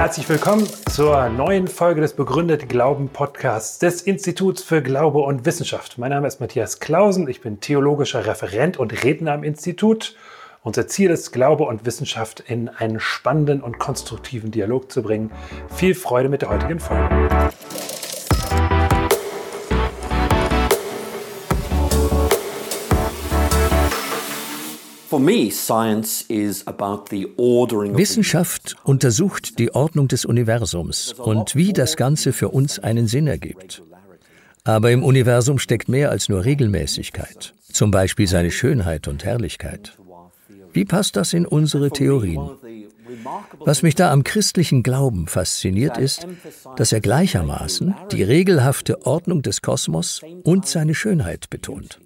Herzlich willkommen zur neuen Folge des Begründet Glauben Podcasts des Instituts für Glaube und Wissenschaft. Mein Name ist Matthias Klausen, ich bin theologischer Referent und Redner am Institut. Unser Ziel ist, Glaube und Wissenschaft in einen spannenden und konstruktiven Dialog zu bringen. Viel Freude mit der heutigen Folge. Wissenschaft untersucht die Ordnung des Universums und wie das Ganze für uns einen Sinn ergibt. Aber im Universum steckt mehr als nur Regelmäßigkeit, zum Beispiel seine Schönheit und Herrlichkeit. Wie passt das in unsere Theorien? Was mich da am christlichen Glauben fasziniert ist, dass er gleichermaßen die regelhafte Ordnung des Kosmos und seine Schönheit betont.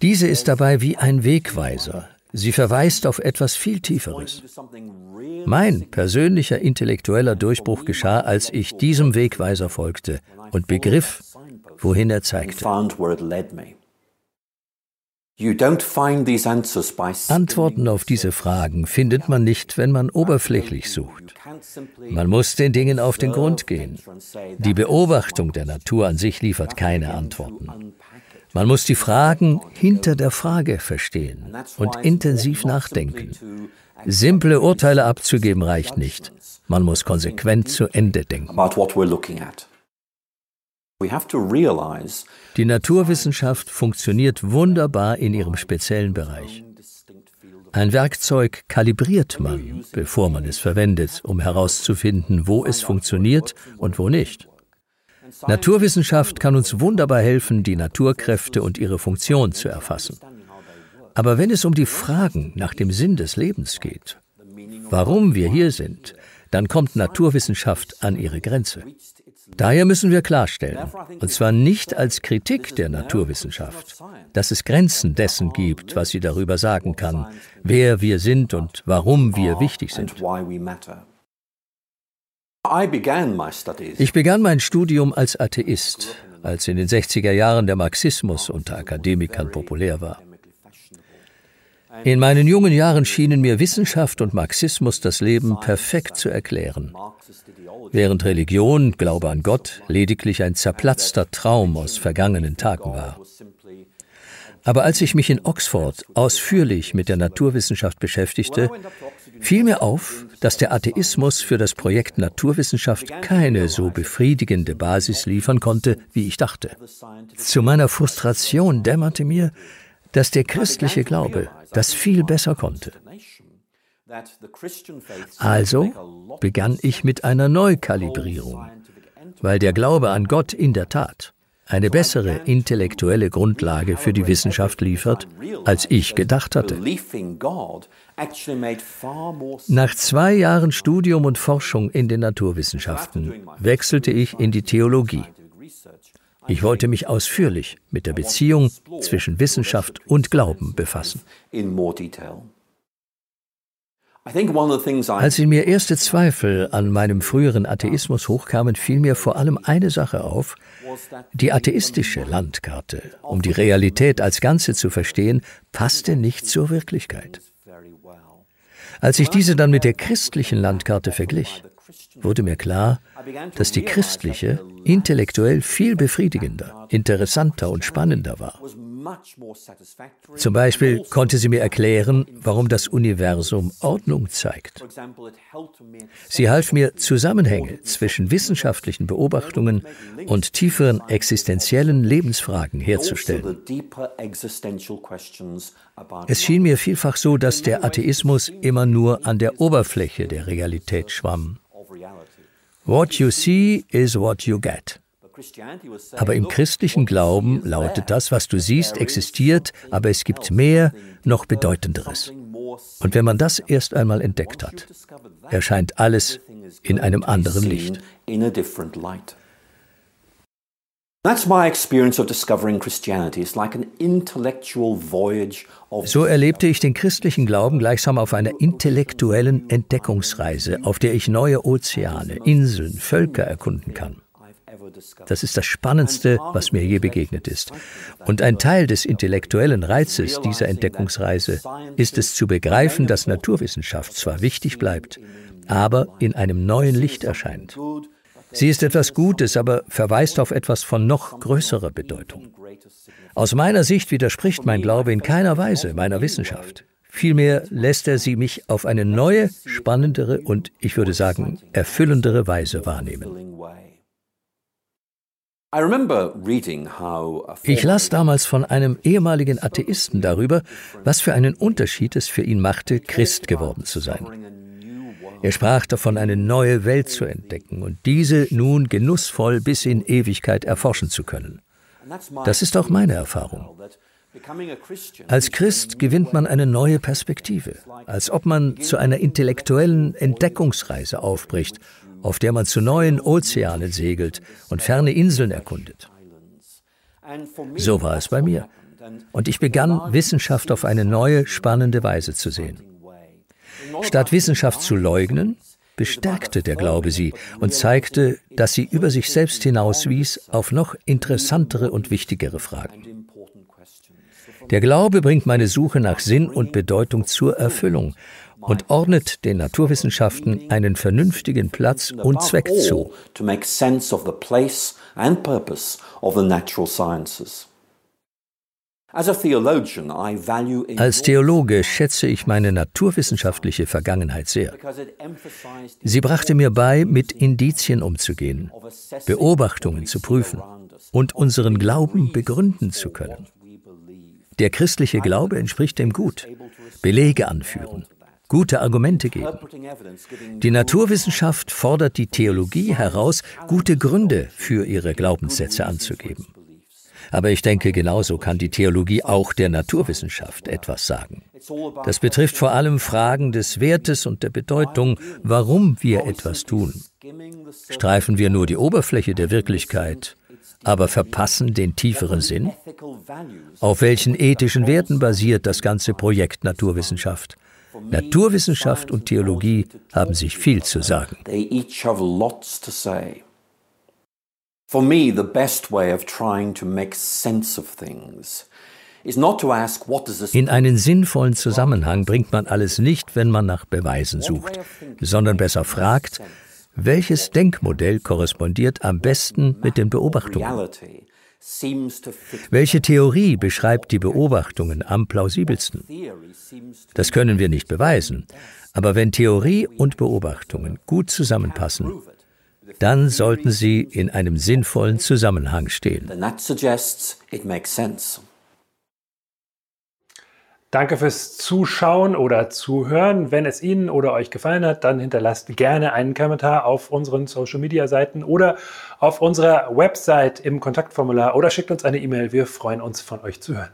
Diese ist dabei wie ein Wegweiser, Sie verweist auf etwas viel Tieferes. Mein persönlicher intellektueller Durchbruch geschah, als ich diesem Wegweiser folgte und begriff, wohin er zeigte. Antworten auf diese Fragen findet man nicht, wenn man oberflächlich sucht. Man muss den Dingen auf den Grund gehen. Die Beobachtung der Natur an sich liefert keine Antworten. Man muss die Fragen hinter der Frage verstehen und intensiv nachdenken. Simple Urteile abzugeben reicht nicht. Man muss konsequent zu Ende denken. Die Naturwissenschaft funktioniert wunderbar in ihrem speziellen Bereich. Ein Werkzeug kalibriert man, bevor man es verwendet, um herauszufinden, wo es funktioniert und wo nicht. Naturwissenschaft kann uns wunderbar helfen, die Naturkräfte und ihre Funktion zu erfassen. Aber wenn es um die Fragen nach dem Sinn des Lebens geht, warum wir hier sind, dann kommt Naturwissenschaft an ihre Grenze. Daher müssen wir klarstellen, und zwar nicht als Kritik der Naturwissenschaft, dass es Grenzen dessen gibt, was sie darüber sagen kann, wer wir sind und warum wir wichtig sind. Ich begann mein Studium als Atheist, als in den 60er Jahren der Marxismus unter Akademikern populär war. In meinen jungen Jahren schienen mir Wissenschaft und Marxismus das Leben perfekt zu erklären, während Religion, Glaube an Gott, lediglich ein zerplatzter Traum aus vergangenen Tagen war. Aber als ich mich in Oxford ausführlich mit der Naturwissenschaft beschäftigte, fiel mir auf, dass der Atheismus für das Projekt Naturwissenschaft keine so befriedigende Basis liefern konnte, wie ich dachte. Zu meiner Frustration dämmerte mir, dass der christliche Glaube das viel besser konnte. Also begann ich mit einer Neukalibrierung, weil der Glaube an Gott in der Tat eine bessere intellektuelle Grundlage für die Wissenschaft liefert, als ich gedacht hatte. Nach zwei Jahren Studium und Forschung in den Naturwissenschaften wechselte ich in die Theologie. Ich wollte mich ausführlich mit der Beziehung zwischen Wissenschaft und Glauben befassen. Als in mir erste Zweifel an meinem früheren Atheismus hochkamen, fiel mir vor allem eine Sache auf. Die atheistische Landkarte, um die Realität als Ganze zu verstehen, passte nicht zur Wirklichkeit. Als ich diese dann mit der christlichen Landkarte verglich, wurde mir klar, dass die christliche intellektuell viel befriedigender, interessanter und spannender war. Zum Beispiel konnte sie mir erklären, warum das Universum Ordnung zeigt. Sie half mir, Zusammenhänge zwischen wissenschaftlichen Beobachtungen und tieferen existenziellen Lebensfragen herzustellen. Es schien mir vielfach so, dass der Atheismus immer nur an der Oberfläche der Realität schwamm. What you see is what you get. Aber im christlichen Glauben lautet das, was du siehst, existiert, aber es gibt mehr, noch bedeutenderes. Und wenn man das erst einmal entdeckt hat, erscheint alles in einem anderen Licht. So erlebte ich den christlichen Glauben gleichsam auf einer intellektuellen Entdeckungsreise, auf der ich neue Ozeane, Inseln, Völker erkunden kann. Das ist das Spannendste, was mir je begegnet ist. Und ein Teil des intellektuellen Reizes dieser Entdeckungsreise ist es zu begreifen, dass Naturwissenschaft zwar wichtig bleibt, aber in einem neuen Licht erscheint. Sie ist etwas Gutes, aber verweist auf etwas von noch größerer Bedeutung. Aus meiner Sicht widerspricht mein Glaube in keiner Weise meiner Wissenschaft. Vielmehr lässt er sie mich auf eine neue, spannendere und ich würde sagen erfüllendere Weise wahrnehmen. Ich las damals von einem ehemaligen Atheisten darüber, was für einen Unterschied es für ihn machte, Christ geworden zu sein. Er sprach davon, eine neue Welt zu entdecken und diese nun genussvoll bis in Ewigkeit erforschen zu können. Das ist auch meine Erfahrung. Als Christ gewinnt man eine neue Perspektive, als ob man zu einer intellektuellen Entdeckungsreise aufbricht auf der man zu neuen Ozeanen segelt und ferne Inseln erkundet. So war es bei mir. Und ich begann, Wissenschaft auf eine neue, spannende Weise zu sehen. Statt Wissenschaft zu leugnen, bestärkte der Glaube sie und zeigte, dass sie über sich selbst hinauswies auf noch interessantere und wichtigere Fragen. Der Glaube bringt meine Suche nach Sinn und Bedeutung zur Erfüllung und ordnet den Naturwissenschaften einen vernünftigen Platz und Zweck zu. Als Theologe schätze ich meine naturwissenschaftliche Vergangenheit sehr. Sie brachte mir bei, mit Indizien umzugehen, Beobachtungen zu prüfen und unseren Glauben begründen zu können. Der christliche Glaube entspricht dem Gut. Belege anführen, gute Argumente geben. Die Naturwissenschaft fordert die Theologie heraus, gute Gründe für ihre Glaubenssätze anzugeben. Aber ich denke, genauso kann die Theologie auch der Naturwissenschaft etwas sagen. Das betrifft vor allem Fragen des Wertes und der Bedeutung, warum wir etwas tun. Streifen wir nur die Oberfläche der Wirklichkeit, aber verpassen den tieferen Sinn? Auf welchen ethischen Werten basiert das ganze Projekt Naturwissenschaft? Naturwissenschaft und Theologie haben sich viel zu sagen. For me, the best way of trying to make sense of things in einen sinnvollen Zusammenhang bringt man alles nicht, wenn man nach Beweisen sucht, sondern besser fragt, welches Denkmodell korrespondiert am besten mit den Beobachtungen? Welche Theorie beschreibt die Beobachtungen am plausibelsten? Das können wir nicht beweisen, aber wenn Theorie und Beobachtungen gut zusammenpassen, dann sollten sie in einem sinnvollen Zusammenhang stehen. Danke fürs Zuschauen oder Zuhören. Wenn es Ihnen oder euch gefallen hat, dann hinterlasst gerne einen Kommentar auf unseren Social Media Seiten oder auf unserer Website im Kontaktformular oder schickt uns eine E-Mail. Wir freuen uns, von euch zu hören.